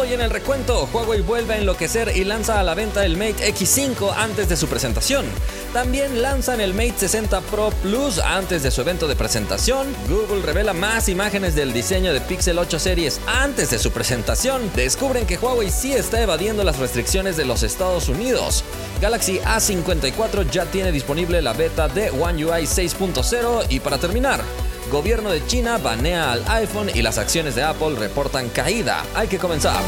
Hoy en el recuento, Huawei vuelve a enloquecer y lanza a la venta el Mate X5 antes de su presentación. También lanzan el Mate 60 Pro Plus antes de su evento de presentación. Google revela más imágenes del diseño de Pixel 8 series antes de su presentación. Descubren que Huawei sí está evadiendo las restricciones de los Estados Unidos. Galaxy A54 ya tiene disponible la beta de One UI 6.0 y para terminar, Gobierno de China banea al iPhone y las acciones de Apple reportan caída. Hay que comenzar.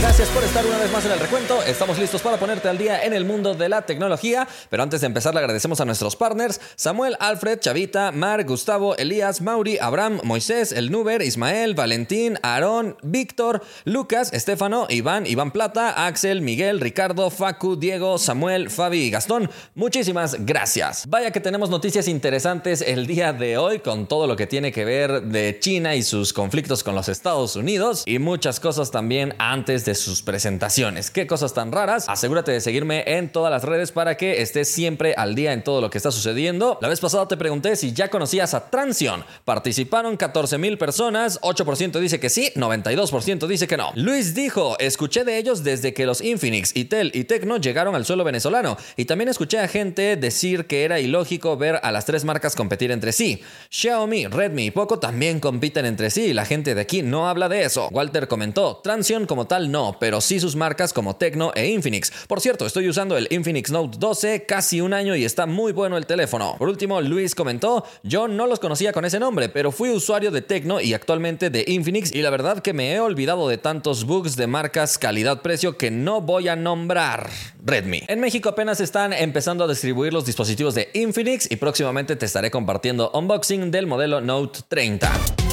Gracias por estar una vez más en el recuento. Estamos listos para ponerte al día en el mundo de la tecnología. Pero antes de empezar, le agradecemos a nuestros partners: Samuel, Alfred, Chavita, Mar, Gustavo, Elías, Mauri, Abraham, Moisés, El Nuber, Ismael, Valentín, Aarón, Víctor, Lucas, Estefano, Iván, Iván Plata, Axel, Miguel, Ricardo, Facu, Diego, Samuel, Fabi y Gastón. Muchísimas gracias. Vaya que tenemos noticias interesantes el día de hoy con todo lo que tiene que ver de China y sus conflictos con los Estados Unidos y muchas cosas también antes de sus presentaciones. ¿Qué cosas tan raras? Asegúrate de seguirme en todas las redes para que estés siempre al día en todo lo que está sucediendo. La vez pasada te pregunté si ya conocías a Transion. Participaron 14 mil personas, 8% dice que sí, 92% dice que no. Luis dijo, escuché de ellos desde que los Infinix, Itel y Tecno llegaron al suelo venezolano y también escuché a gente decir que era ilógico ver a las tres marcas competir entre sí. Xiaomi, Redmi y Poco también compiten entre sí la gente de aquí no habla de eso. Walter comentó, Transion como tal no, pero sí sus marcas como Tecno e Infinix. Por cierto, estoy usando el Infinix Note 12 casi un año y está muy bueno el teléfono. Por último, Luis comentó, yo no los conocía con ese nombre, pero fui usuario de Tecno y actualmente de Infinix y la verdad que me he olvidado de tantos bugs de marcas calidad-precio que no voy a nombrar. Redmi. En México apenas están empezando a distribuir los dispositivos de Infinix y próximamente te estaré compartiendo unboxing del modelo Note 30.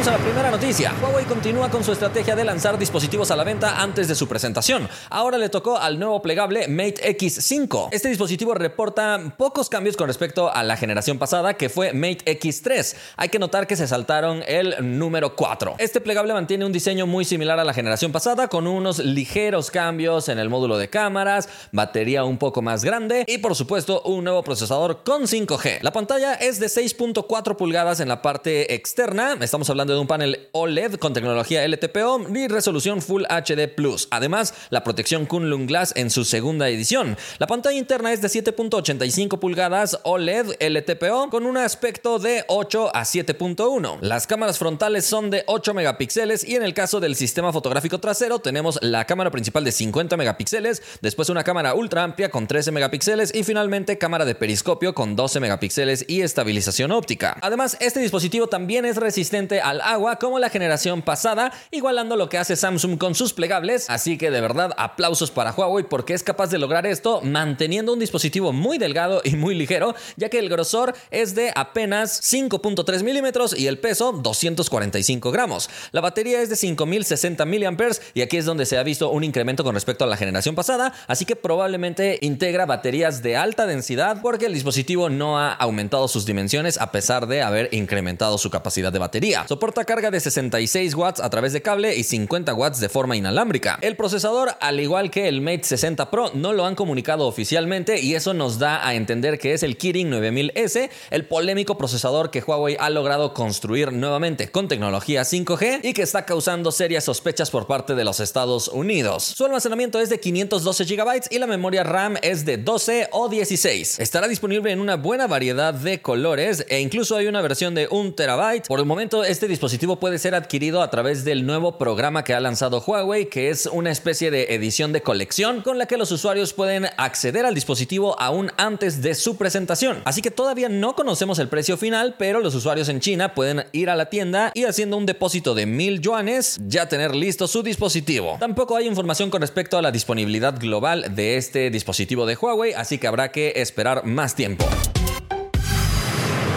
A la primera noticia. Huawei continúa con su estrategia de lanzar dispositivos a la venta antes de su presentación. Ahora le tocó al nuevo plegable Mate X5. Este dispositivo reporta pocos cambios con respecto a la generación pasada, que fue Mate X3. Hay que notar que se saltaron el número 4. Este plegable mantiene un diseño muy similar a la generación pasada, con unos ligeros cambios en el módulo de cámaras, batería un poco más grande y por supuesto un nuevo procesador con 5G. La pantalla es de 6.4 pulgadas en la parte externa. Estamos hablando de un panel OLED con tecnología LTPO y resolución Full HD Plus. Además, la protección Kunlun Glass en su segunda edición. La pantalla interna es de 7.85 pulgadas OLED LTPO con un aspecto de 8 a 7.1. Las cámaras frontales son de 8 megapíxeles y en el caso del sistema fotográfico trasero tenemos la cámara principal de 50 megapíxeles, después una cámara ultra amplia con 13 megapíxeles y finalmente cámara de periscopio con 12 megapíxeles y estabilización óptica. Además, este dispositivo también es resistente a agua como la generación pasada, igualando lo que hace Samsung con sus plegables. Así que de verdad aplausos para Huawei porque es capaz de lograr esto manteniendo un dispositivo muy delgado y muy ligero, ya que el grosor es de apenas 5.3 milímetros y el peso 245 gramos. La batería es de 5060 mAh y aquí es donde se ha visto un incremento con respecto a la generación pasada, así que probablemente integra baterías de alta densidad porque el dispositivo no ha aumentado sus dimensiones a pesar de haber incrementado su capacidad de batería. Soporta carga de 66 watts a través de cable y 50 watts de forma inalámbrica. El procesador, al igual que el Mate 60 Pro, no lo han comunicado oficialmente y eso nos da a entender que es el Kirin 9000S, el polémico procesador que Huawei ha logrado construir nuevamente con tecnología 5G y que está causando serias sospechas por parte de los Estados Unidos. Su almacenamiento es de 512 GB y la memoria RAM es de 12 o 16. Estará disponible en una buena variedad de colores e incluso hay una versión de 1 TB. Por el momento este dispositivo puede ser adquirido a través del nuevo programa que ha lanzado Huawei, que es una especie de edición de colección con la que los usuarios pueden acceder al dispositivo aún antes de su presentación. Así que todavía no conocemos el precio final, pero los usuarios en China pueden ir a la tienda y haciendo un depósito de mil yuanes ya tener listo su dispositivo. Tampoco hay información con respecto a la disponibilidad global de este dispositivo de Huawei, así que habrá que esperar más tiempo.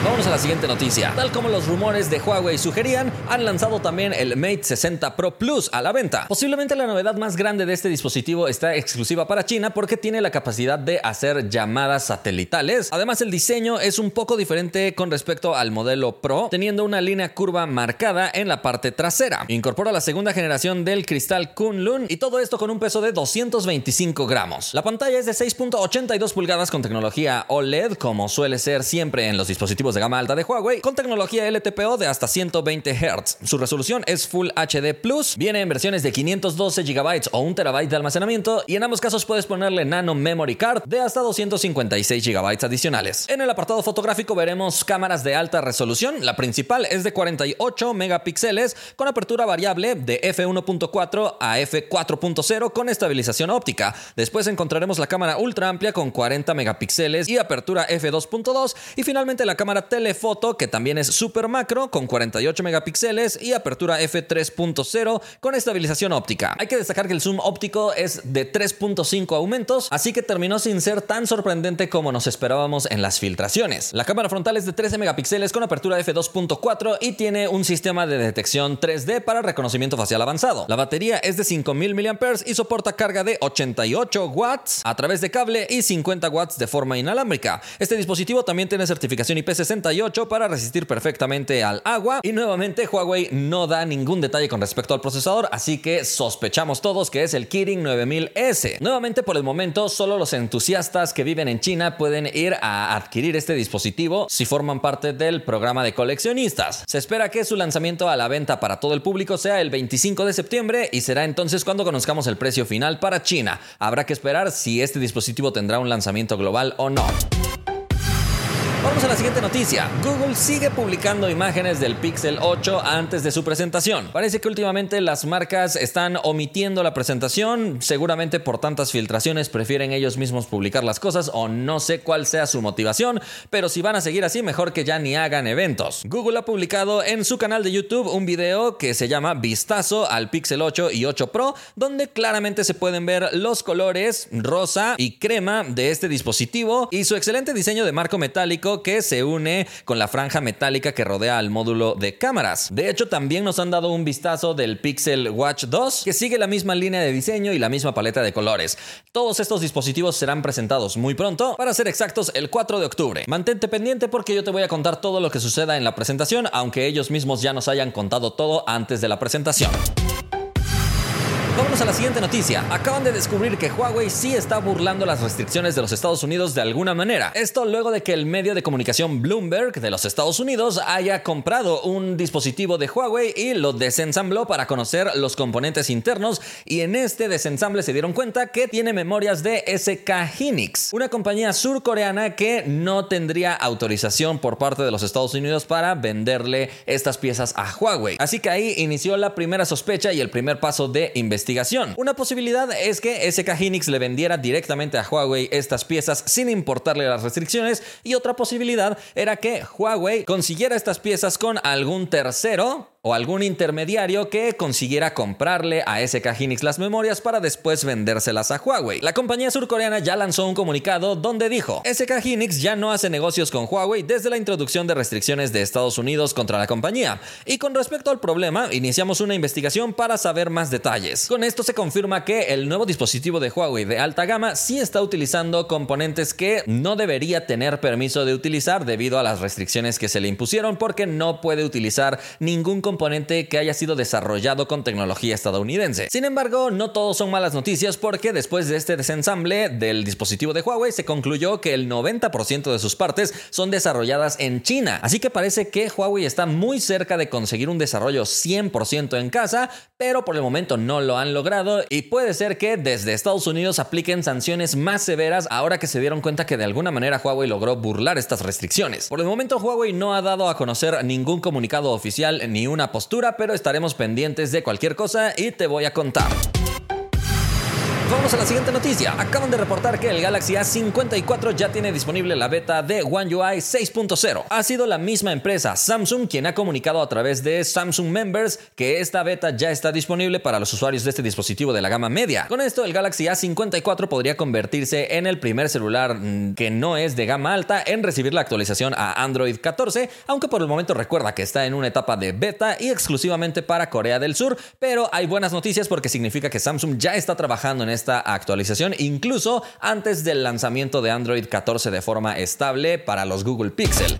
Vámonos a la siguiente noticia. Tal como los rumores de Huawei sugerían, han lanzado también el Mate 60 Pro Plus a la venta. Posiblemente la novedad más grande de este dispositivo está exclusiva para China porque tiene la capacidad de hacer llamadas satelitales. Además, el diseño es un poco diferente con respecto al modelo Pro, teniendo una línea curva marcada en la parte trasera. Incorpora la segunda generación del cristal Kunlun y todo esto con un peso de 225 gramos. La pantalla es de 6.82 pulgadas con tecnología OLED, como suele ser siempre en los dispositivos de gama alta de Huawei con tecnología LTPO de hasta 120 Hz. Su resolución es Full HD Plus, viene en versiones de 512 GB o 1 TB de almacenamiento y en ambos casos puedes ponerle Nano Memory Card de hasta 256 GB adicionales. En el apartado fotográfico veremos cámaras de alta resolución. La principal es de 48 megapíxeles con apertura variable de f1.4 a f4.0 con estabilización óptica. Después encontraremos la cámara ultra amplia con 40 megapíxeles y apertura f2.2 y finalmente la cámara telefoto que también es super macro con 48 megapíxeles y apertura f3.0 con estabilización óptica. Hay que destacar que el zoom óptico es de 3.5 aumentos, así que terminó sin ser tan sorprendente como nos esperábamos en las filtraciones. La cámara frontal es de 13 megapíxeles con apertura f2.4 y tiene un sistema de detección 3D para reconocimiento facial avanzado. La batería es de 5000 mAh y soporta carga de 88 watts a través de cable y 50 watts de forma inalámbrica. Este dispositivo también tiene certificación IP68 para resistir perfectamente al agua y nuevamente Huawei no da ningún detalle con respecto al procesador, así que sospechamos todos que es el Kirin 9000S. Nuevamente por el momento solo los entusiastas que viven en China pueden ir a adquirir este dispositivo si forman parte del programa de coleccionistas. Se espera que su lanzamiento a la venta para todo el público sea el 25 de septiembre y será entonces cuando conozcamos el precio final para China. Habrá que esperar si este dispositivo tendrá un lanzamiento global o no. Vamos a la siguiente noticia. Google sigue publicando imágenes del Pixel 8 antes de su presentación. Parece que últimamente las marcas están omitiendo la presentación, seguramente por tantas filtraciones prefieren ellos mismos publicar las cosas o no sé cuál sea su motivación, pero si van a seguir así mejor que ya ni hagan eventos. Google ha publicado en su canal de YouTube un video que se llama Vistazo al Pixel 8 y 8 Pro, donde claramente se pueden ver los colores rosa y crema de este dispositivo y su excelente diseño de marco metálico que se une con la franja metálica que rodea al módulo de cámaras. De hecho, también nos han dado un vistazo del Pixel Watch 2, que sigue la misma línea de diseño y la misma paleta de colores. Todos estos dispositivos serán presentados muy pronto, para ser exactos, el 4 de octubre. Mantente pendiente porque yo te voy a contar todo lo que suceda en la presentación, aunque ellos mismos ya nos hayan contado todo antes de la presentación. A la siguiente noticia. Acaban de descubrir que Huawei sí está burlando las restricciones de los Estados Unidos de alguna manera. Esto luego de que el medio de comunicación Bloomberg de los Estados Unidos haya comprado un dispositivo de Huawei y lo desensambló para conocer los componentes internos y en este desensamble se dieron cuenta que tiene memorias de SK Hynix, una compañía surcoreana que no tendría autorización por parte de los Estados Unidos para venderle estas piezas a Huawei. Así que ahí inició la primera sospecha y el primer paso de investigación Una posibilidad es que SK Hynix le vendiera directamente a Huawei estas piezas sin importarle las restricciones y otra posibilidad era que Huawei consiguiera estas piezas con algún tercero o algún intermediario que consiguiera comprarle a SK Hynix las memorias para después vendérselas a Huawei. La compañía surcoreana ya lanzó un comunicado donde dijo, SK Hynix ya no hace negocios con Huawei desde la introducción de restricciones de Estados Unidos contra la compañía. Y con respecto al problema, iniciamos una investigación para saber más detalles. Con esto se confirma que el nuevo dispositivo de Huawei de alta gama sí está utilizando componentes que no debería tener permiso de utilizar debido a las restricciones que se le impusieron porque no puede utilizar ningún componente componente que haya sido desarrollado con tecnología estadounidense. Sin embargo, no todos son malas noticias porque después de este desensamble del dispositivo de Huawei se concluyó que el 90% de sus partes son desarrolladas en China. Así que parece que Huawei está muy cerca de conseguir un desarrollo 100% en casa, pero por el momento no lo han logrado y puede ser que desde Estados Unidos apliquen sanciones más severas ahora que se dieron cuenta que de alguna manera Huawei logró burlar estas restricciones. Por el momento Huawei no ha dado a conocer ningún comunicado oficial ni una postura, pero estaremos pendientes de cualquier cosa y te voy a contar. Vamos a la siguiente noticia. Acaban de reportar que el Galaxy A54 ya tiene disponible la beta de One UI 6.0. Ha sido la misma empresa, Samsung, quien ha comunicado a través de Samsung Members que esta beta ya está disponible para los usuarios de este dispositivo de la gama media. Con esto, el Galaxy A54 podría convertirse en el primer celular mm, que no es de gama alta en recibir la actualización a Android 14, aunque por el momento recuerda que está en una etapa de beta y exclusivamente para Corea del Sur, pero hay buenas noticias porque significa que Samsung ya está trabajando en esta actualización, incluso antes del lanzamiento de Android 14 de forma estable para los Google Pixel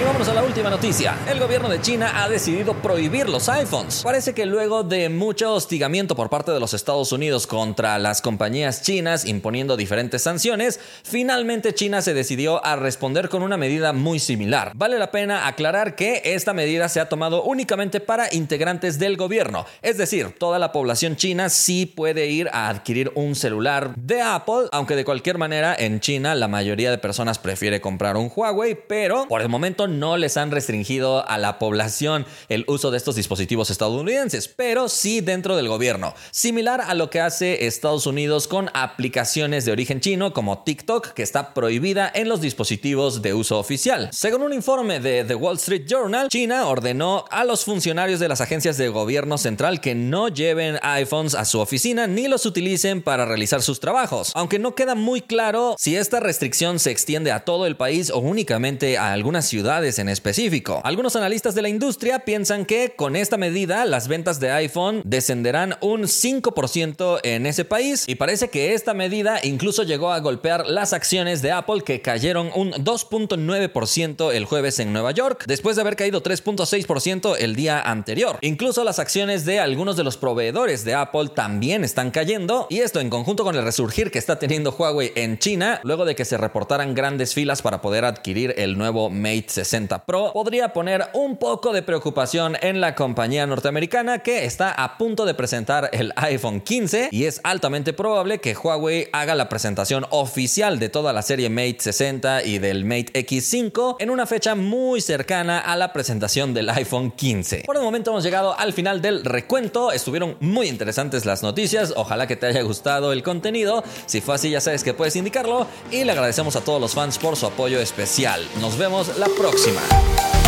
Y vámonos a la última noticia. El gobierno de China ha decidido prohibir los iPhones. Parece que luego de mucho hostigamiento por parte de los Estados Unidos contra las compañías chinas imponiendo diferentes sanciones, finalmente China se decidió a responder con una medida muy similar. Vale la pena aclarar que esta medida se ha tomado únicamente para integrantes del gobierno, es decir, toda la población china sí puede ir a adquirir un celular de Apple, aunque de cualquier manera en China la mayoría de personas prefiere comprar un Huawei, pero por el momento no les han restringido a la población el uso de estos dispositivos estadounidenses, pero sí dentro del gobierno, similar a lo que hace Estados Unidos con aplicaciones de origen chino como TikTok, que está prohibida en los dispositivos de uso oficial. Según un informe de The Wall Street Journal, China ordenó a los funcionarios de las agencias de gobierno central que no lleven iPhones a su oficina ni los utilicen para realizar sus trabajos, aunque no queda muy claro si esta restricción se extiende a todo el país o únicamente a algunas ciudades en específico. Algunos analistas de la industria piensan que con esta medida las ventas de iPhone descenderán un 5% en ese país y parece que esta medida incluso llegó a golpear las acciones de Apple que cayeron un 2.9% el jueves en Nueva York después de haber caído 3.6% el día anterior. Incluso las acciones de algunos de los proveedores de Apple también están cayendo y esto en conjunto con el resurgir que está teniendo Huawei en China luego de que se reportaran grandes filas para poder adquirir el nuevo Mate 60 Pro podría poner un poco de preocupación en la compañía norteamericana que está a punto de presentar el iPhone 15 y es altamente probable que Huawei haga la presentación oficial de toda la serie Mate 60 y del Mate X5 en una fecha muy cercana a la presentación del iPhone 15. Por el momento hemos llegado al final del recuento, estuvieron muy interesantes las noticias, ojalá que te haya gustado el contenido, si fue así ya sabes que puedes indicarlo. Y le agradecemos a todos los fans por su apoyo especial. Nos vemos la próxima.